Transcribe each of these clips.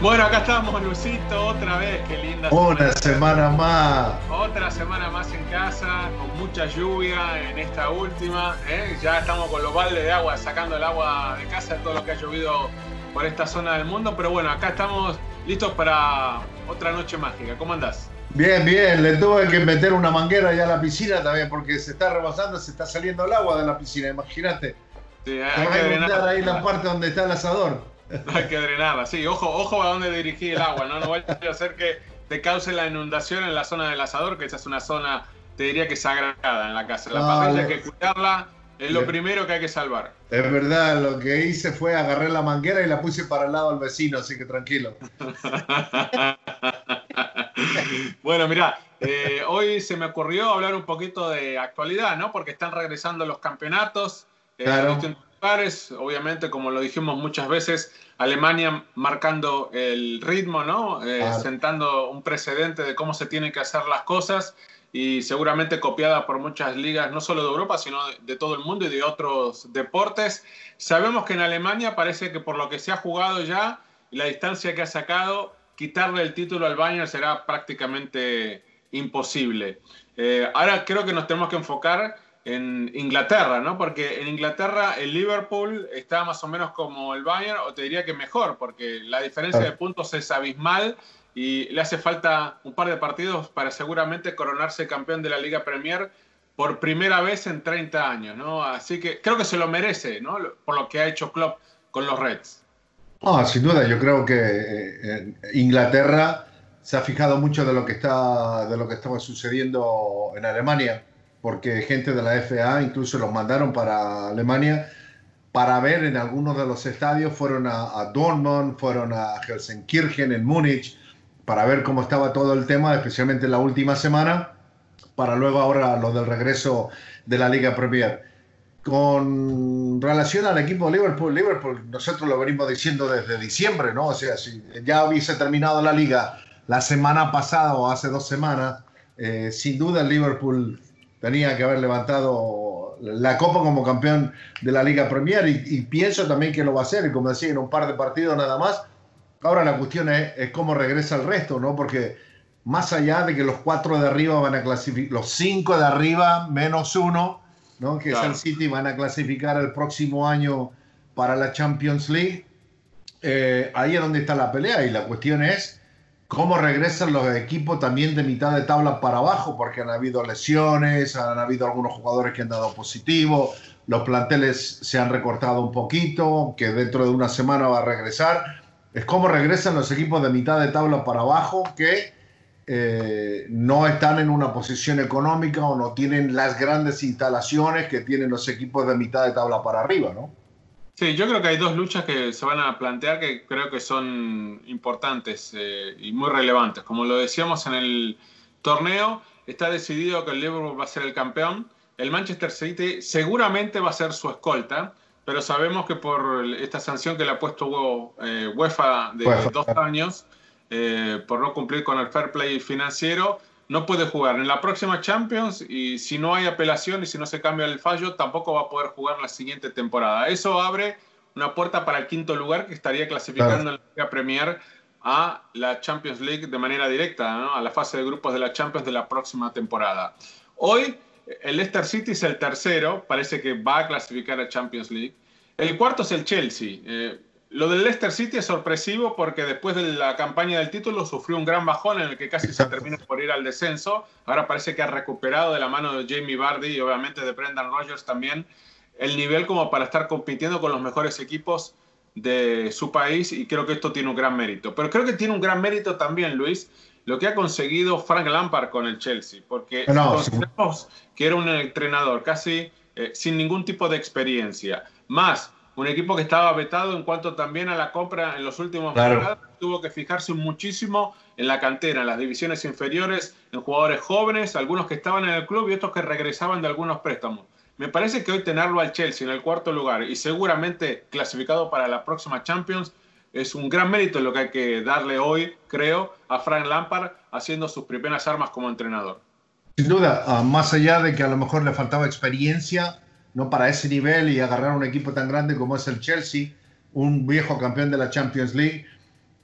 Bueno, acá estamos, Lucito, otra vez, qué linda. Una semana más. Otra semana más en casa, con mucha lluvia en esta última. ¿eh? Ya estamos con los baldes de agua, sacando el agua de casa de todo lo que ha llovido por esta zona del mundo. Pero bueno, acá estamos listos para otra noche mágica. ¿Cómo andás? Bien, bien, le tuve que meter una manguera ya a la piscina también porque se está rebasando, se está saliendo el agua de la piscina, imagínate. Sí, hay, que drenar ahí la parte donde está el asador. Hay que drenarla, sí. Ojo, ojo a dónde dirigir el agua, ¿no? No vaya a hacer que te cause la inundación en la zona del asador, que esa es una zona, te diría que sagrada en la casa. La parrilla hay que cuidarla, es lo primero que hay que salvar. Es verdad, lo que hice fue agarrar la manguera y la puse para el lado del vecino, así que tranquilo. bueno, mira, eh, hoy se me ocurrió hablar un poquito de actualidad, ¿no? Porque están regresando los campeonatos. Eh, Claro. Obviamente, como lo dijimos muchas veces, Alemania marcando el ritmo, ¿no? Eh, Claro. Sentando un precedente de cómo se tienen que hacer las cosas y seguramente copiada por muchas ligas, no solo de Europa, sino de, de todo el mundo y de otros deportes. Sabemos que en Alemania parece que por lo que se ha jugado ya y la distancia que ha sacado, quitarle el título al Bayern será prácticamente imposible. Eh, ahora creo que nos tenemos que enfocar en Inglaterra, ¿no? Porque en Inglaterra el Liverpool está más o menos como el Bayern, o te diría que mejor, porque la diferencia de puntos es abismal y le hace falta un par de partidos para seguramente coronarse campeón de la Liga Premier por primera vez en 30 años, ¿no? Así que creo que se lo merece, ¿no? Por lo que ha hecho Klopp con los Reds. Ah, sin duda, yo creo que eh, Inglaterra se ha fijado mucho de lo que está de lo que estaba sucediendo en Alemania, porque gente de la FA incluso los mandaron para Alemania para ver en algunos de los estadios, fueron a, a Dortmund, fueron a Gelsenkirchen, en Múnich, para ver cómo estaba todo el tema, especialmente en la última semana, para luego ahora lo del regreso de la Liga Premier. Con relación al equipo de Liverpool, Liverpool, nosotros lo venimos diciendo desde diciembre, ¿no? O sea, si ya hubiese terminado la liga la semana pasada o hace dos semanas, eh, sin duda el Liverpool tenía que haber levantado la copa como campeón de la Liga Premier y, y pienso también que lo va a hacer, y como decía, en un par de partidos nada más. Ahora la cuestión es, es cómo regresa el resto, ¿no? Porque más allá de que los cuatro de arriba van a clasificar, los cinco de arriba menos uno, ¿no? que Claro. es el City, van a clasificar el próximo año para la Champions League. Eh, ahí es donde está la pelea y la cuestión es cómo regresan los equipos también de mitad de tabla para abajo, porque han habido lesiones, han habido algunos jugadores que han dado positivo, los planteles se han recortado un poquito, que dentro de una semana va a regresar. Es cómo regresan los equipos de mitad de tabla para abajo que eh, no están en una posición económica o no tienen las grandes instalaciones que tienen los equipos de mitad de tabla para arriba, ¿no? Sí, yo creo que hay dos luchas que se van a plantear que creo que son importantes eh, y muy relevantes. Como lo decíamos en el torneo, está decidido que el Liverpool va a ser el campeón. El Manchester City seguramente va a ser su escolta, pero sabemos que por esta sanción que le ha puesto eh, UEFA de UEFA. dos años, eh, por no cumplir con el fair play financiero, no puede jugar en la próxima Champions y si no hay apelación y si no se cambia el fallo, tampoco va a poder jugar en la siguiente temporada. Eso abre una puerta para el quinto lugar que estaría clasificando en la Liga Premier a la Champions League de manera directa, a la fase de grupos de la Champions de la próxima temporada. Hoy el Leicester City es el tercero, parece que va a clasificar a Champions League. El cuarto es el Chelsea. Eh, lo del Leicester City es sorpresivo porque después de la campaña del título sufrió un gran bajón en el que casi se termina por ir al descenso. Ahora parece que ha recuperado de la mano de Jamie Vardy y obviamente de Brendan Rodgers también el nivel como para estar compitiendo con los mejores equipos de su país y creo que esto tiene un gran mérito. Pero creo que tiene un gran mérito también, Luis, lo que ha conseguido Frank Lampard con el Chelsea, porque consideramos que era un entrenador casi eh, sin ningún tipo de experiencia, más un equipo que estaba vetado en cuanto también a la compra en los últimos claro. tuvo que fijarse muchísimo en la cantera, en las divisiones inferiores, en jugadores jóvenes, algunos que estaban en el club y otros que regresaban de algunos préstamos. Me parece que hoy tenerlo al Chelsea en el cuarto lugar y seguramente clasificado para la próxima Champions es un gran mérito lo que hay que darle hoy, creo, a Frank Lampard haciendo sus primeras armas como entrenador. Sin duda, ah, más allá de que a lo mejor le faltaba experiencia, no para ese nivel y agarrar un equipo tan grande como es el Chelsea, un viejo campeón de la Champions League,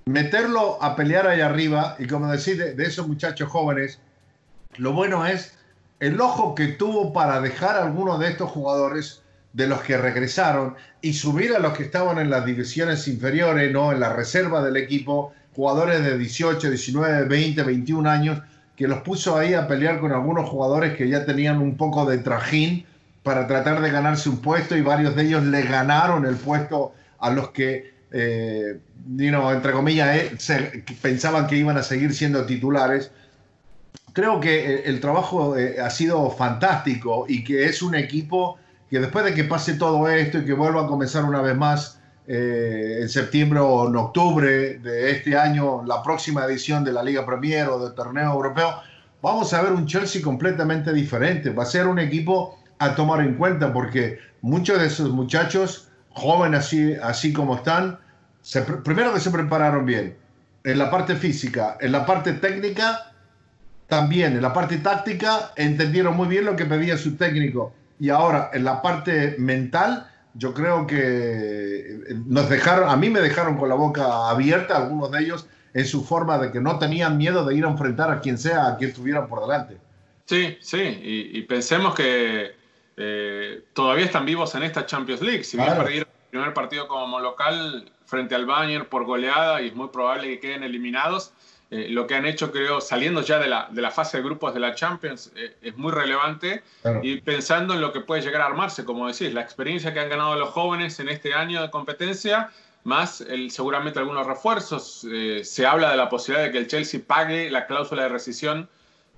meterlo a pelear ahí arriba y como decir de, esos muchachos jóvenes, lo bueno es el ojo que tuvo para dejar a algunos de estos jugadores de los que regresaron y subir a los que estaban en las divisiones inferiores, ¿no? en la reserva del equipo, jugadores de 18, 19, 20, 21 años, que los puso ahí a pelear con algunos jugadores que ya tenían un poco de trajín para tratar de ganarse un puesto y varios de ellos le ganaron el puesto a los que, eh, entre comillas, eh, pensaban que iban a seguir siendo titulares. Creo que el, trabajo eh, ha sido fantástico y que es un equipo que después de que pase todo esto y que vuelva a comenzar una vez más en septiembre o en octubre de este año, la próxima edición de la Liga Premier o del torneo europeo, vamos a ver un Chelsea completamente diferente. Va a ser un equipo a tomar en cuenta porque muchos de esos muchachos, jóvenes así, así como están, primero que se prepararon bien, en la parte física, en la parte técnica, también en la parte táctica, entendieron muy bien lo que pedía su técnico. Y ahora en la parte mental, yo creo que eh, nos dejaron, a mí me dejaron con la boca abierta, algunos de ellos, en su forma de que no tenían miedo de ir a enfrentar a quien sea, a quien estuvieran por delante. Sí, sí, y pensemos que eh, todavía están vivos en esta Champions League. Si bien perdieron el primer partido como local frente al Bayern por goleada y es muy probable que queden eliminados, eh, lo que han hecho, creo, saliendo ya de la, de la fase de grupos de la Champions, eh, es muy relevante. Y pensando en lo que puede llegar a armarse, como decís, la experiencia que han ganado los jóvenes en este año de competencia, más el, seguramente algunos refuerzos. se habla de la posibilidad de que el Chelsea pague la cláusula de rescisión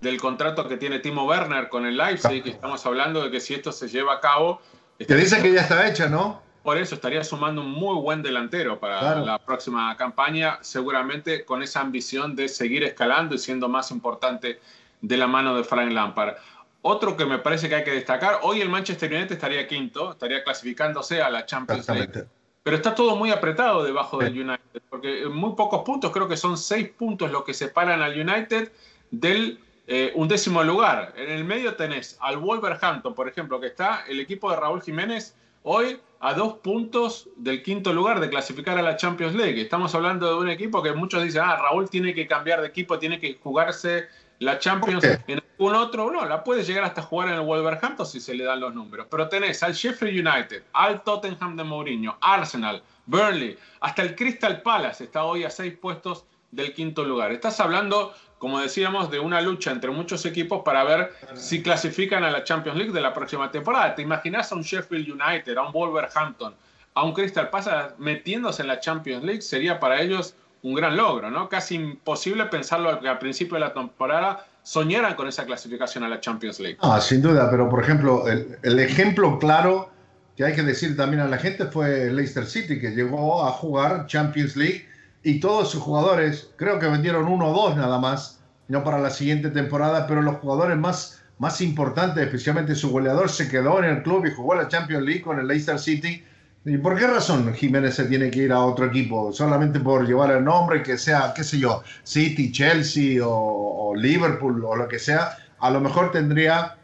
del contrato que tiene Timo Werner con el Leipzig, que estamos hablando de que si esto se lleva a cabo... Te dice que ya está hecha, ¿no? Por eso estaría sumando un muy buen delantero para la próxima campaña, seguramente con esa ambición de seguir escalando y siendo más importante de la mano de Frank Lampard. Otro que me parece que hay que destacar, hoy el Manchester United estaría quinto, estaría clasificándose a la Champions League. Pero está todo muy apretado debajo del United, porque en muy pocos puntos, creo que son seis puntos los que separan al United del eh, un décimo lugar. En el medio tenés al Wolverhampton, por ejemplo, que está el equipo de Raúl Jiménez hoy a dos puntos del quinto lugar de clasificar a la Champions League. Estamos hablando de un equipo que muchos dicen, ah, Raúl tiene que cambiar de equipo, tiene que jugarse la Champions en algún otro. No, la puede llegar hasta jugar en el Wolverhampton si se le dan los números. Pero tenés al Sheffield United, al Tottenham de Mourinho, Arsenal, Burnley, hasta el Crystal Palace está hoy a seis puestos del quinto lugar. Estás hablando como decíamos, de una lucha entre muchos equipos para ver si clasifican a la Champions League de la próxima temporada. ¿Te imaginas a un Sheffield United, a un Wolverhampton, a un Crystal Palace metiéndose en la Champions League? Sería para ellos un gran logro, ¿no? Casi imposible pensarlo que al principio de la temporada soñaran con esa clasificación a la Champions League. Ah, sin duda, pero por ejemplo, el, el ejemplo claro que hay que decir también a la gente fue Leicester City, que llegó a jugar Champions League y todos sus jugadores, creo que vendieron uno o dos nada más, no para la siguiente temporada, pero los jugadores más, más importantes, especialmente su goleador, se quedó en el club y jugó la Champions League con el Leicester City. ¿Y por qué razón Jiménez se tiene que ir a otro equipo? Solamente por llevar el nombre, que sea, qué sé yo, City, Chelsea o, Liverpool o lo que sea, a lo mejor tendría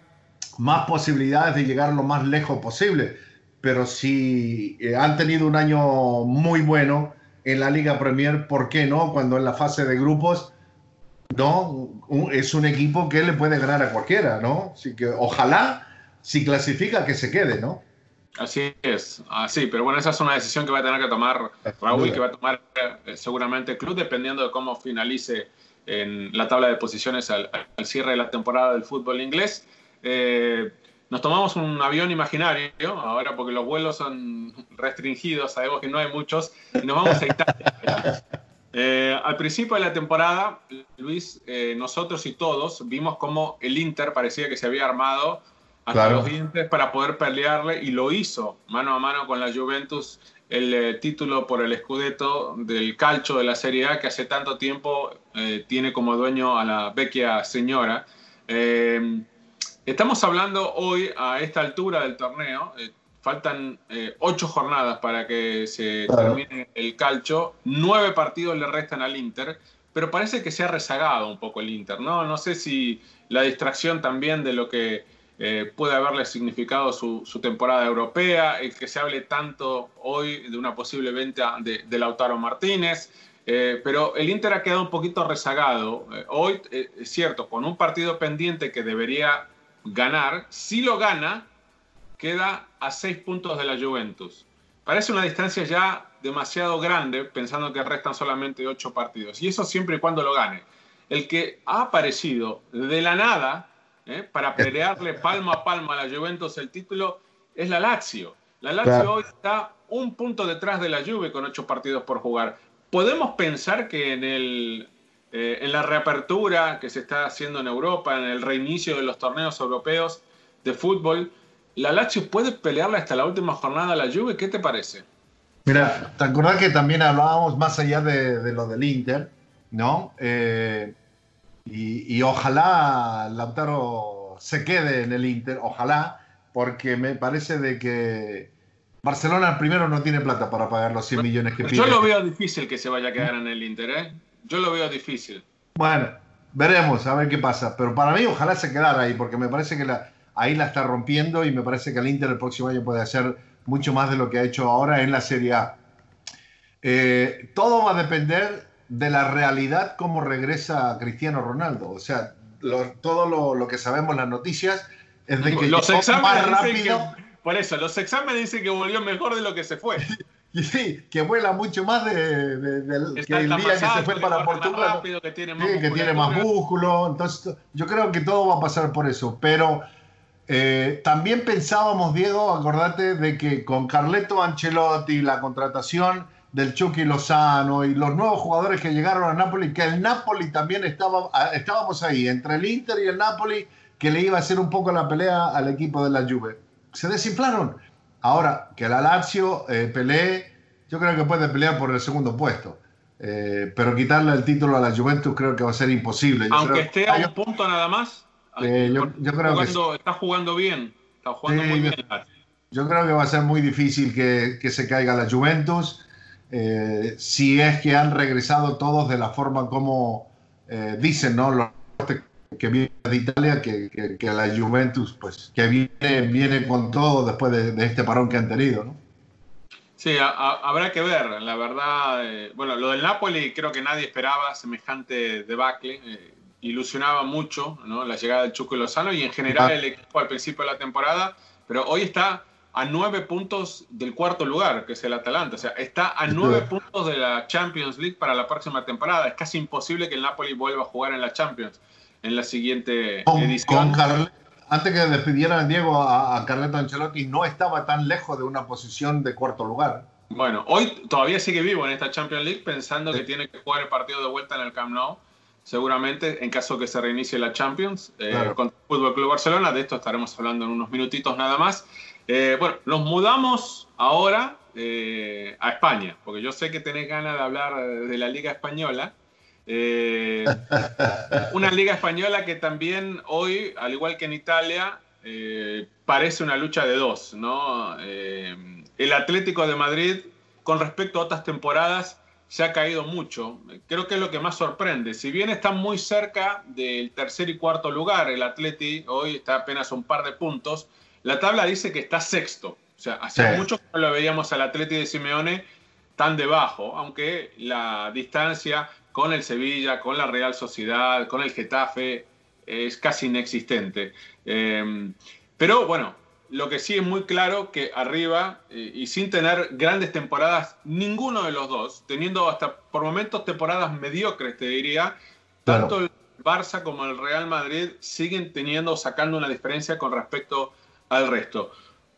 más posibilidades de llegar lo más lejos posible. Pero si eh, han tenido un año muy bueno en la Liga Premier, ¿por qué no? Cuando en la fase de grupos, no, es un equipo que le puede ganar a cualquiera, ¿no? Así que ojalá, si clasifica, que se quede, ¿no? Así es, así, pero bueno, esa es una decisión que va a tener que tomar Raúl, que va a tomar eh, seguramente el club, dependiendo de cómo finalice en la tabla de posiciones al, cierre de la temporada del fútbol inglés. Eh, nos tomamos un avión imaginario, ahora porque los vuelos son restringidos, sabemos que no hay muchos, y nos vamos a Italia. Eh, al principio de la temporada, Luis, nosotros y todos vimos cómo el Inter parecía que se había armado hasta los dientes para poder pelearle y lo hizo mano a mano con la Juventus el eh, título por el Scudetto del calcio de la Serie A que hace tanto tiempo eh, tiene como dueño a la vecchia señora. Eh, estamos hablando hoy a esta altura del torneo. faltan ocho jornadas para que se termine el calcio. Nueve partidos le restan al Inter, pero parece que se ha rezagado un poco el Inter. No, no sé si la distracción también de lo que eh, puede haberle significado su, temporada europea, el que se hable tanto hoy de una posible venta de, Lautaro Martínez, eh, pero el Inter ha quedado un poquito rezagado. Eh, hoy, es cierto, con un partido pendiente que debería ganar, si lo gana, queda a seis puntos de la Juventus. Parece una distancia ya demasiado grande, pensando que restan solamente ocho partidos. Y eso siempre y cuando lo gane. El que ha aparecido de la nada ¿eh? para pelearle palma a palma a la Juventus el título es la Lazio. La Lazio hoy está un punto detrás de la Juve con ocho partidos por jugar. ¿Podemos pensar que en, el, eh, en la reapertura que se está haciendo en Europa, en el reinicio de los torneos europeos de fútbol, la Lazio puede pelearle hasta la última jornada a la Juve? ¿Qué te parece? Mira, ¿te acordás que también hablábamos más allá de, lo del Inter? ¿No? Eh, y, ojalá Lautaro se quede en el Inter, ojalá, porque me parece de que Barcelona primero no tiene plata para pagar los 100 millones que pide. Yo lo veo difícil que se vaya a quedar en el Inter, ¿eh? Yo lo veo difícil. Bueno, veremos, a ver qué pasa. Pero para mí ojalá se quedara ahí, porque me parece que la, ahí la está rompiendo y me parece que el Inter el próximo año puede hacer mucho más de lo que ha hecho ahora en la Serie A. Eh, todo va a depender de la realidad cómo regresa Cristiano Ronaldo. O sea, todo lo, que sabemos en las noticias es de que los exámenes más rápido. por eso, los exámenes dicen que volvió mejor de lo que se fue. Y sí, que vuela mucho más de, que el día que se fue para Portugal. que tiene más, que tiene más músculo. Entonces, yo creo que todo va a pasar por eso. Pero eh, también pensábamos, Diego, acordate de que con Carleto Ancelotti, la contratación del Chucky Lozano y los nuevos jugadores que llegaron a Napoli, que el Napoli también estaba, estábamos ahí, entre el Inter y el Napoli, que le iba a hacer un poco la pelea al equipo de la Juve. Se desinflaron. Ahora, que la Lazio eh, pelee, yo creo que puede pelear por el segundo puesto. Eh, pero quitarle el título a la Juventus creo que va a ser imposible. Aunque esté a un punto nada más. Eh, yo, creo que está jugando bien. Está jugando muy bien. Yo creo que va a ser muy difícil que, que se caiga la Juventus. Si es que han regresado todos de la forma como dicen, ¿no? Los que vienen de Italia, que, que, la Juventus, pues, que viene, viene con todo después de, este parón que han tenido, ¿no? Sí, habrá que ver, la verdad. Eh, bueno, lo del Napoli creo que nadie esperaba semejante debacle. ilusionaba mucho ¿no? la llegada del Chuco y Lozano y en general el equipo al principio de la temporada, pero hoy está a nueve puntos del cuarto lugar, que es el Atalanta. O sea, está a nueve puntos de la Champions League para la próxima temporada. Es casi imposible que el Napoli vuelva a jugar en la Champions en la siguiente edición. antes que despidieran Diego a, a Carleto Ancelotti, no estaba tan lejos de una posición de cuarto lugar. Bueno, hoy todavía sigue vivo en esta Champions League pensando que tiene que jugar el partido de vuelta en el Camp Nou seguramente en caso que se reinicie la Champions eh, con el Fútbol Club Barcelona. De esto estaremos hablando en unos minutitos nada más. Eh, bueno, nos mudamos ahora eh, a España, porque yo sé que tenés ganas de hablar de la Liga Española. Eh, una Liga Española que también hoy, al igual que en Italia, parece una lucha de dos, ¿no? el Atlético de Madrid, con respecto a otras temporadas, se ha caído mucho. Creo que es lo que más sorprende. Si bien está muy cerca del tercer y cuarto lugar, el Atleti hoy está apenas un par de puntos, la tabla dice que está sexto. O sea, hace mucho que no lo veíamos al Atleti de Simeone tan debajo, aunque la distancia con el Sevilla, con la Real Sociedad, con el Getafe es casi inexistente. Eh, pero bueno, lo que sí es muy claro que arriba, eh, y sin tener grandes temporadas, ninguno de los dos, teniendo hasta por momentos temporadas mediocres, te diría, tanto el Barça como el Real Madrid siguen teniendo, sacando una diferencia con respecto al resto.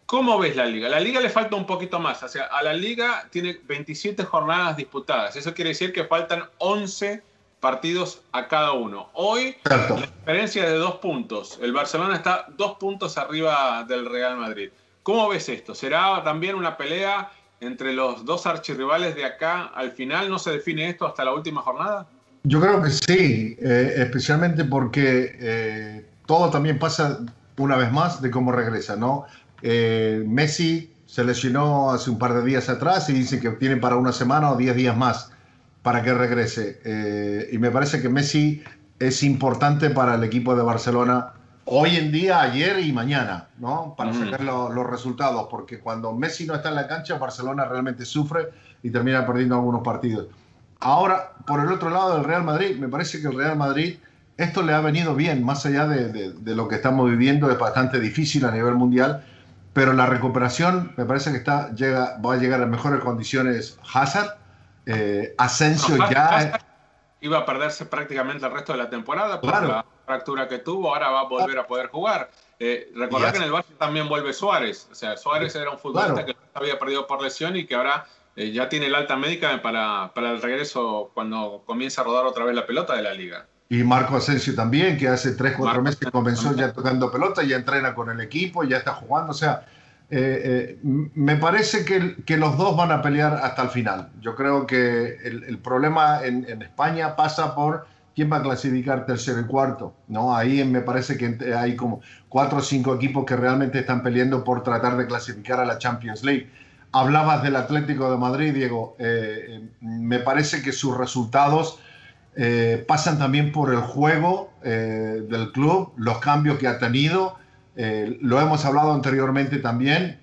¿Cómo ves la liga? La liga le falta un poquito más. O sea, a la liga tiene 27 jornadas disputadas. Eso quiere decir que faltan 11 partidos a cada uno. Hoy la diferencia de dos puntos. El Barcelona está dos puntos arriba del Real Madrid. ¿Cómo ves esto? ¿Será también una pelea entre los dos archirrivales de acá al final? ¿No se define esto hasta la última jornada? Yo creo que sí, eh, especialmente porque eh, todo también pasa una vez más de cómo regresa, ¿no? Eh, Messi se lesionó hace un par de días atrás y dice que tiene para una semana o diez días más para que regrese. Eh, y me parece que Messi es importante para el equipo de Barcelona hoy en día, ayer y mañana, ¿no? Para sacar los resultados, porque cuando Messi no está en la cancha, Barcelona realmente sufre y termina perdiendo algunos partidos. Ahora, por el otro lado del Real Madrid, me parece que el Real Madrid, esto le ha venido bien, más allá de, de lo que estamos viviendo, es bastante difícil a nivel mundial, pero la recuperación me parece que está, llega, va a llegar en mejores condiciones Hazard eh, Asensio ya... Iba a perderse prácticamente el resto de la temporada por la fractura que tuvo, ahora va a volver a poder jugar. Eh, recordar que en el Barça también vuelve Suárez, o sea, Suárez era un futbolista que había perdido por lesión y que ahora eh, ya tiene el alta médica para, para el regreso cuando comienza a rodar otra vez la pelota de la liga. Y Marco Asensio también, que hace 3, 4 meses comenzó ya tocando pelota, ya entrena con el equipo, ya está jugando. O sea, eh, eh, me parece que, los dos van a pelear hasta el final. Yo creo que el, problema en, en, España pasa por quién va a clasificar tercero y cuarto. ¿no? Ahí me parece que hay como cuatro o cinco equipos que realmente están peleando por tratar de clasificar a la Champions League. Hablabas del Atlético de Madrid, Diego. Eh, me parece que sus resultados pasan también por el juego del club, los cambios que ha tenido eh, lo hemos hablado anteriormente también,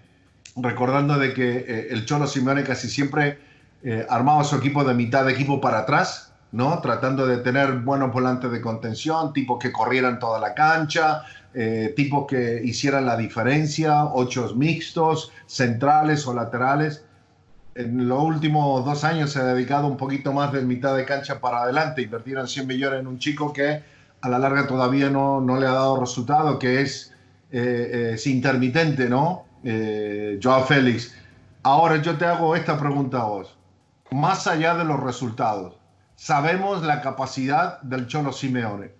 recordando de que eh, el Cholo Simeone casi siempre eh, armaba su equipo de mitad de equipo para atrás, ¿no? Tratando de tener buenos volantes de contención, tipos que corrieran toda la cancha, tipos que hicieran la diferencia, ocho mixtos, centrales o laterales. En los últimos dos años se ha dedicado un poquito más de mitad de cancha para adelante. Invertieron 100 millones en un chico que a la larga todavía no, no le ha dado resultado, que es eh, es intermitente, ¿no? Eh, Joao Félix. Ahora yo te hago esta pregunta a vos. Más allá de los resultados, sabemos la capacidad del Cholo Simeone.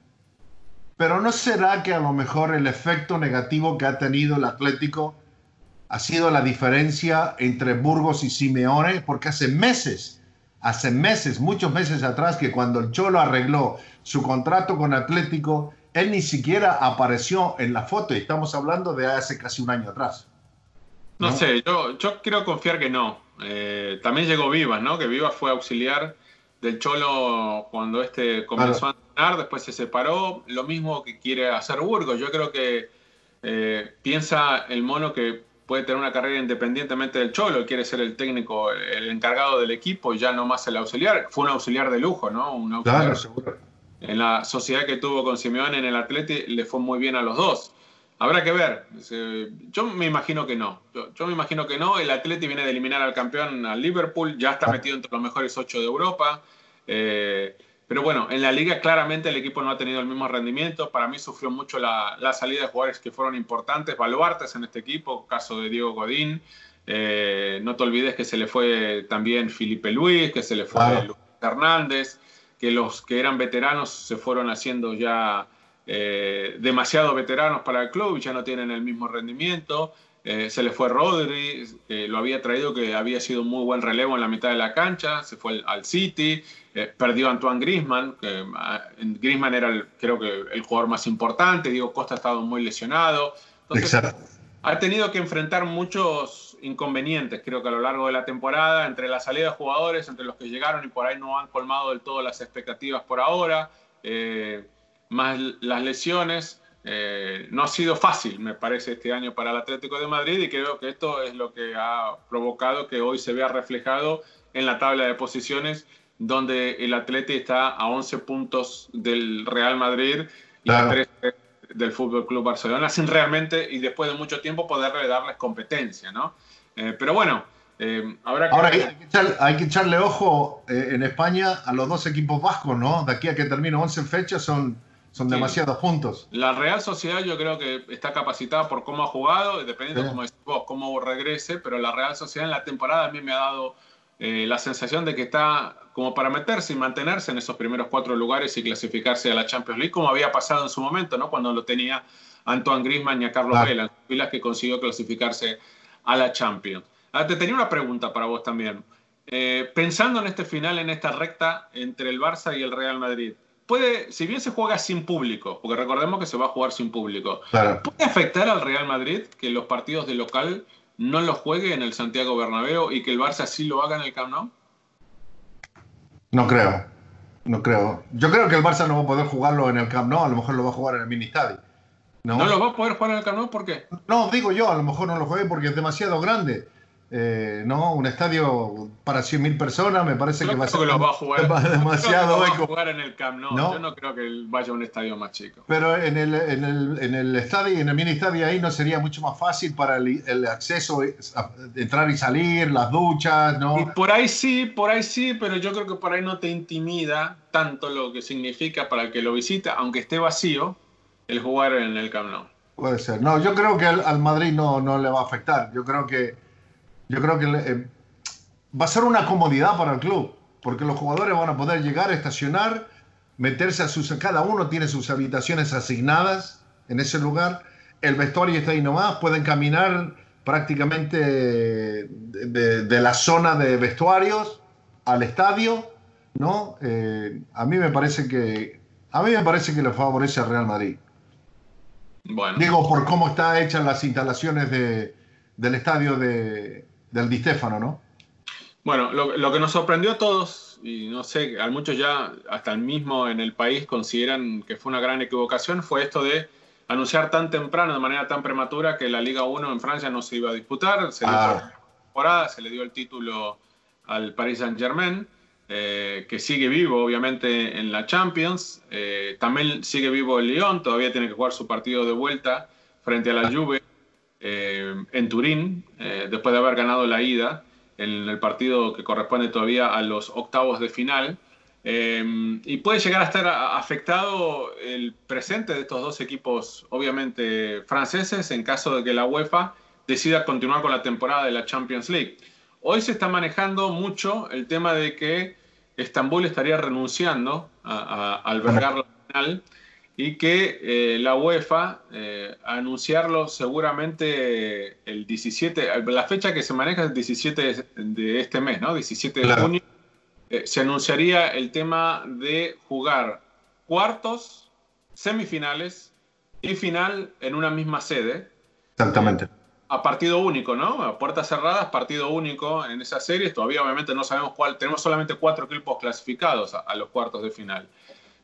Pero ¿no será que a lo mejor el efecto negativo que ha tenido el Atlético ha sido la diferencia entre Burgos y Simeone? Porque hace meses, hace meses, muchos meses atrás, que cuando el Cholo arregló su contrato con Atlético, él ni siquiera apareció en la foto y estamos hablando de hace casi un año atrás. No, sé, yo, yo quiero confiar que no. Eh, también llegó Vivas, ¿no? Que Vivas fue auxiliar del Cholo cuando este comenzó a entrenar, después se separó. Lo mismo que quiere hacer Burgos. Yo creo que eh, piensa el mono que puede tener una carrera independientemente del Cholo, quiere ser el técnico, el encargado del equipo, ya no más el auxiliar. Fue un auxiliar de lujo, ¿no? Un auxiliar claro, seguro en la sociedad que tuvo con Simeone en el Atleti le fue muy bien a los dos. Habrá que ver. Yo me imagino que no. Yo, me imagino que no. El Atleti viene de eliminar al campeón, al Liverpool. Ya está metido entre los mejores ocho de Europa. Eh, pero bueno, en la liga claramente el equipo no ha tenido el mismo rendimiento. Para mí sufrió mucho la, salida de jugadores que fueron importantes, baluartes en este equipo, caso de Diego Godín. Eh, no te olvides que se le fue también Felipe Luis, que se le fue Luis Hernández que los que eran veteranos se fueron haciendo ya eh, demasiado veteranos para el club y ya no tienen el mismo rendimiento. Eh, se le fue Rodri, que lo había traído, que había sido un muy buen relevo en la mitad de la cancha, se fue al, City, eh, perdió Antoine Grisman, que ah, Grisman era el, creo que el jugador más importante, Diego Costa ha estado muy lesionado. Entonces, ha tenido que enfrentar muchos inconvenientes, creo que a lo largo de la temporada, entre la salida de jugadores, entre los que llegaron y por ahí no han colmado del todo las expectativas por ahora, eh, más las lesiones. Eh, no ha sido fácil, me parece, este año para el Atlético de Madrid y creo que esto es lo que ha provocado que hoy se vea reflejado en la tabla de posiciones, donde el Atlético está a 11 puntos del Real Madrid y a 13 del Fútbol Club Barcelona, sin realmente y después de mucho tiempo poderle darles competencia, ¿no? Eh, pero bueno, eh, Ahora hay que, echarle ojo en España a los dos equipos vascos, ¿no? De aquí a que termine 11 fechas son son demasiados puntos. La Real Sociedad yo creo que está capacitada por cómo ha jugado, dependiendo como vos, cómo regrese, pero la Real Sociedad en la temporada a mí me ha dado eh, la sensación de que está como para meterse y mantenerse en esos primeros cuatro lugares y clasificarse a la Champions League, como había pasado en su momento, ¿no? Cuando lo tenía Antoine Griezmann y a Carlos Vela, filas que consiguió clasificarse a la Champions. Ahora, te tenía una pregunta para vos también. Eh, pensando en este final, en esta recta entre el Barça y el Real Madrid, puede, si bien se juega sin público, porque recordemos que se va a jugar sin público, ¿puede afectar al Real Madrid que los partidos de local no los juegue en el Santiago Bernabéu y que el Barça sí lo haga en el Camp Nou? No creo, no creo. Yo creo que el Barça no va a poder jugarlo en el Camp Nou, a lo mejor lo va a jugar en el mini estadio. ¿No? ¿No lo va a poder jugar en el Camp Nou? ¿Por qué? No, digo yo, a lo mejor no lo juegue porque es demasiado grande. Eh, ¿no? Un estadio para 100.000 personas, me parece que va a ser va a jugar, demasiado va a jugar en el Camp. ¿No? Yo no creo que vaya a un estadio más chico. Pero en el, en el, en el estadio, en el mini estadio ahí no sería mucho más fácil para el, el acceso, entrar y salir, las duchas, ¿no? Y por ahí sí, por ahí sí, pero yo creo que por ahí no te intimida tanto lo que significa para el que lo visita, aunque esté vacío, el jugar en el Camp Nou. Puede ser. No, yo creo que al, al Madrid no, no le va a afectar. Yo creo que yo creo que eh, va a ser una comodidad para el club, porque los jugadores van a poder llegar, estacionar, meterse a sus... Cada uno tiene sus habitaciones asignadas en ese lugar, el vestuario está ahí nomás, pueden caminar prácticamente de, la zona de vestuarios al estadio, ¿no? Eh, a mí me parece que a mí me parece que le favorece al Real Madrid. Bueno. Digo, por cómo están hechas las instalaciones del estadio de, del Di Stefano, ¿no? Bueno, lo, que nos sorprendió a todos, y no sé, a muchos ya, hasta el mismo en el país, consideran que fue una gran equivocación, fue esto de anunciar tan temprano, de manera tan prematura, que la Liga 1 en Francia no se iba a disputar. Se, ah. temporada, se le dio el título al Paris Saint-Germain, eh, que sigue vivo, obviamente, en la Champions. Eh, también sigue vivo el Lyon, todavía tiene que jugar su partido de vuelta frente a la ah. Juve eh, en Turín, eh, después de haber ganado la ida en el partido que corresponde todavía a los octavos de final. Eh, y puede llegar a estar afectado el presente de estos dos equipos, obviamente franceses, en caso de que la UEFA decida continuar con la temporada de la Champions League. Hoy se está manejando mucho el tema de que Estambul estaría renunciando a, a albergar la final y que eh, la UEFA eh, anunciarlo seguramente el 17, la fecha que se maneja es el 17 de este mes, ¿no? 17 de junio, eh, se anunciaría el tema de jugar cuartos, semifinales y final en una misma sede. Exactamente. a partido único, ¿no? A puertas cerradas, partido único en esas series. Todavía obviamente no sabemos cuál, tenemos solamente cuatro equipos clasificados a los cuartos de final.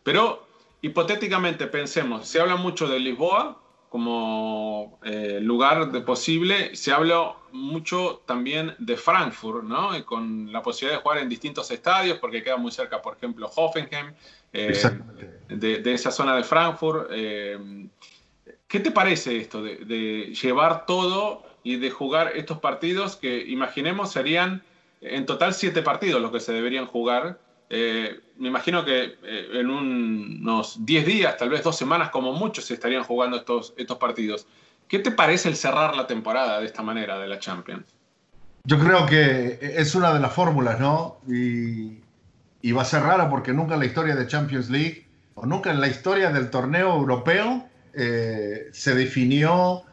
Pero hipotéticamente pensemos, se habla mucho de Lisboa como eh, lugar de posible, se habla mucho también de Frankfurt, ¿no? con la posibilidad de jugar en distintos estadios, porque queda muy cerca, por ejemplo, Hoffenheim, eh, de, esa zona de Frankfurt. Eh, ¿Qué te parece esto de, de llevar todo y de jugar estos partidos que imaginemos serían en total siete partidos los que se deberían jugar? Eh, me imagino que eh, en unos 10 días, tal vez dos semanas como mucho, se estarían jugando estos, estos partidos. ¿Qué te parece el cerrar la temporada de esta manera de la Champions? Yo creo que es una de las fórmulas, ¿no? Y, va a ser rara porque nunca en la historia de Champions League o nunca en la historia del torneo europeo eh, se definió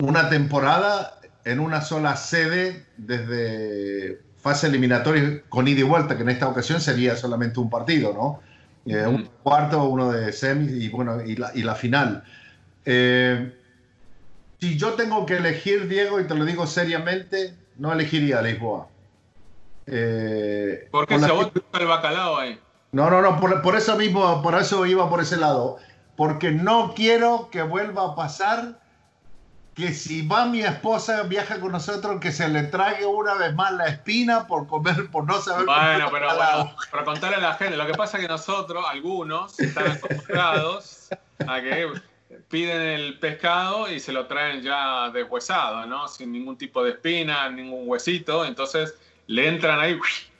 una temporada en una sola sede desde fase eliminatoria con ida y vuelta, que en esta ocasión sería solamente un partido, ¿no? Eh, un cuarto, uno de semis y, bueno, y, la, y la final. Eh, si yo tengo que elegir, Diego, y te lo digo seriamente, no elegiría Lisboa. Eh, ¿Por qué se vota el bacalao ahí? No, no, no, por, eso mismo, por eso iba por ese lado. Porque no quiero que vuelva a pasar que si va mi esposa, viaja con nosotros, que se le trague una vez más la espina por comer, por no saber Bueno, pero para contarle a la gente, lo que pasa es que nosotros, algunos, están acostumbrados a que piden el pescado y se lo traen ya deshuesado, ¿no? Sin ningún tipo de espina, ningún huesito. Entonces le entran ahí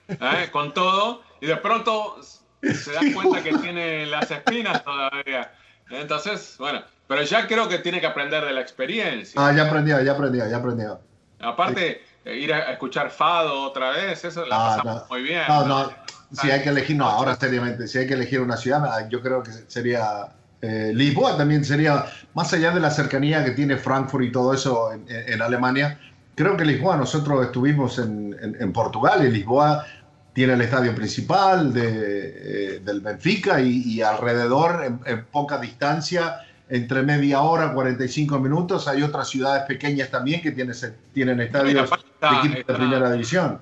¿eh? con todo y de pronto se da cuenta que tiene las espinas todavía. Entonces, bueno, pero ya creo que tiene que aprender de la experiencia. Ah, ya aprendió, ya aprendió, ya aprendió. Aparte, eh, ir a escuchar Fado otra vez, eso la ah, pasamos muy bien. No, no, si hay que elegir, no, ahora seriamente, si hay que elegir una ciudad, yo creo que sería eh, Lisboa también sería, más allá de la cercanía que tiene Frankfurt y todo eso en, Alemania, creo que Lisboa, nosotros estuvimos en, Portugal y Lisboa tiene el estadio principal de, eh, del Benfica y, alrededor, en, poca distancia, entre media hora, 45 minutos, hay otras ciudades pequeñas también que tienen, tienen estadios de, primera división.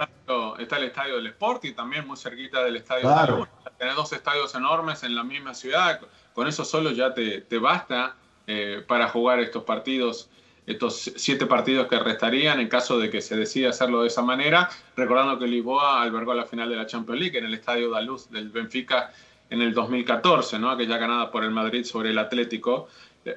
Está, el estadio del Sport y también muy cerquita del estadio claro. Tener dos estadios enormes en la misma ciudad con eso solo ya te, basta eh, para jugar estos partidos, estos siete partidos que restarían en caso de que se decida hacerlo de esa manera, recordando que Lisboa albergó la final de la Champions League en el Estadio da Luz del Benfica en el 2014, ¿no? aquella ganada por el Madrid sobre el Atlético.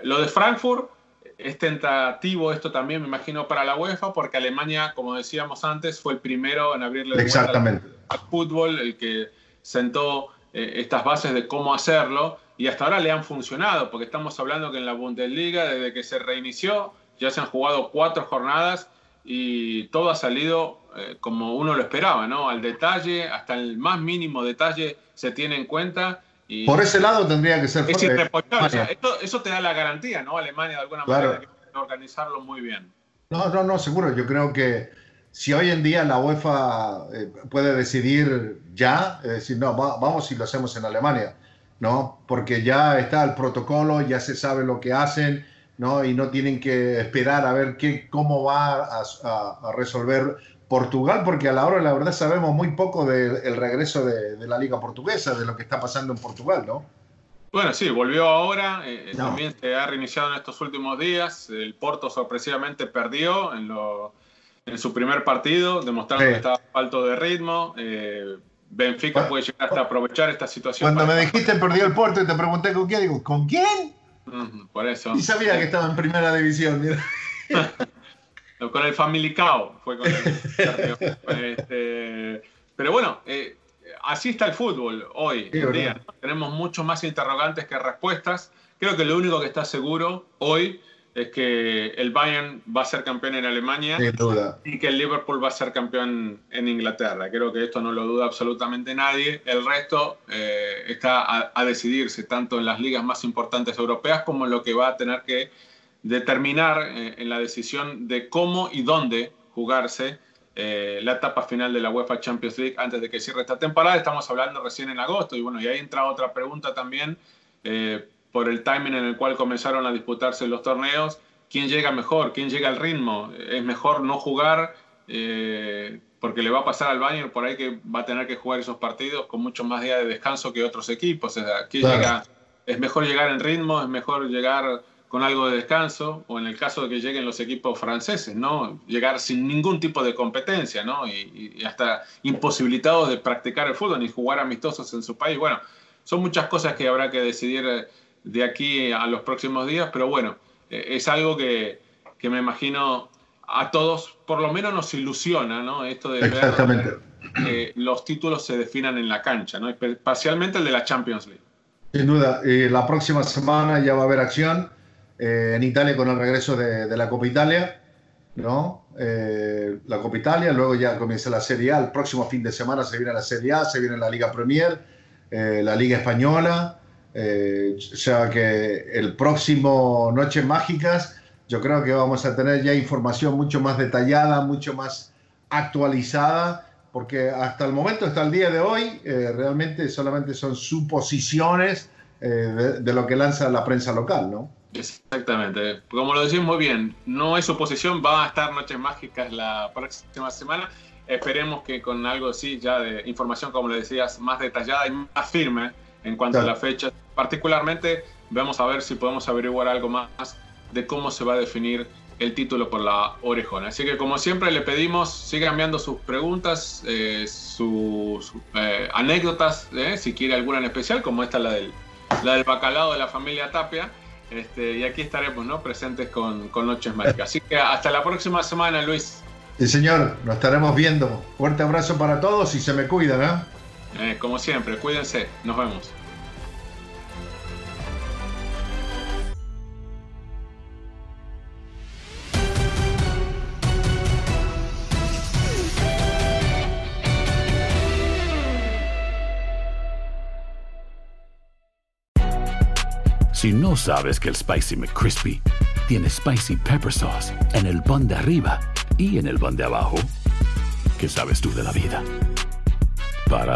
Lo de Frankfurt es tentativo esto también, me imagino, para la UEFA, porque Alemania, como decíamos antes, fue el primero en abrirle Exactamente. al fútbol, el que sentó eh, estas bases de cómo hacerlo y hasta ahora le han funcionado, porque estamos hablando que en la Bundesliga, desde que se reinició, ya se han jugado cuatro jornadas y todo ha salido eh, como uno lo esperaba, ¿no? Al detalle, hasta el más mínimo detalle se tiene en cuenta. Y Por ese lado tendría que ser es eso te da la garantía, ¿no? Alemania de alguna manera de organizarlo muy bien. No, no, no, seguro. Yo creo que si hoy en día la UEFA eh, puede decidir ya, es decir, no, vamos y lo hacemos en Alemania ¿no? Porque ya está el protocolo, ya se sabe lo que hacen, ¿no? Y no tienen que esperar a ver qué, cómo va a, resolver Portugal, porque a la hora la verdad sabemos muy poco del regreso de, la Liga Portuguesa, de lo que está pasando en Portugal, ¿no? Bueno, sí, volvió ahora, eh, eh, también se ha reiniciado en estos últimos días, el Porto sorpresivamente perdió en, lo, en su primer partido, demostrando que estaba falto de ritmo. Eh, Benfica puede llegar hasta aprovechar esta situación. Cuando me dijiste perdió el puerto y te pregunté con quién, digo, ¿con quién? Por eso. Y sabía que estaba en primera división. con el Familicao fue con este, pero bueno, eh, así está el fútbol hoy en día. Tenemos mucho más interrogantes que respuestas. Creo que lo único que está seguro hoy es que el Bayern va a ser campeón en Alemania y que el Liverpool va a ser campeón en Inglaterra. Creo que esto no lo duda absolutamente nadie. El resto eh, está a, decidirse tanto en las ligas más importantes europeas como en lo que va a tener que determinar eh, en la decisión de cómo y dónde jugarse eh, la etapa final de la UEFA Champions League antes de que cierre esta temporada. Estamos hablando recién en agosto y bueno, y ahí entra otra pregunta también por el timing en el cual comenzaron a disputarse los torneos, quién llega mejor, quién llega al ritmo. Es mejor no jugar eh, porque le va a pasar al Bayern por ahí que va a tener que jugar esos partidos con mucho más días de descanso que otros equipos. O sea, llega, es mejor llegar en ritmo, es mejor llegar con algo de descanso, o en el caso de que lleguen los equipos franceses, ¿no? Llegar sin ningún tipo de competencia, ¿no? Y, y hasta imposibilitados de practicar el fútbol ni jugar amistosos en su país. Bueno, son muchas cosas que habrá que decidir eh, de aquí a los próximos días, pero bueno, eh, es algo que, me imagino a todos, por lo menos nos ilusiona, ¿no? Esto de ver que los títulos se definan en la cancha, ¿no? Especialmente el de la Champions League. Sin duda, la próxima semana ya va a haber acción eh, en Italia con el regreso de, la Copa Italia, ¿no? Eh, la Copa Italia, luego ya comienza la Serie A, el próximo fin de semana se viene la Serie A, se viene la Liga Premier, la Liga Española, eh, o sea que el próximo Noches Mágicas yo creo que vamos a tener ya información mucho más detallada, mucho más actualizada, porque hasta el momento, hasta el día de hoy, eh, realmente solamente son suposiciones de, lo que lanza la prensa local, ¿no? Exactamente. Como lo decimos muy bien, no es suposición, va a estar Noches Mágicas la próxima semana. Esperemos que con algo así, ya de información, como le decías, más detallada y más firme en cuanto a la fecha. Particularmente, vamos a ver si podemos averiguar algo más de cómo se va a definir el título por la orejona. Así que como siempre le pedimos, sigan enviando sus preguntas, eh, sus eh, anécdotas, eh, si quiere alguna en especial, como esta, la del, la del bacalao de la familia Tapia. Este, y aquí estaremos ¿no? presentes con, con Noches Mágicas. Así que hasta la próxima semana, Luis. Sí, señor, nos estaremos viendo. Fuerte abrazo para todos y se me cuidan. Como siempre, cuídense. Nos vemos. Si no sabes que el Spicy McCrispy tiene Spicy Pepper Sauce en el pan de arriba y en el pan de abajo, ¿qué sabes tú de la vida? Para,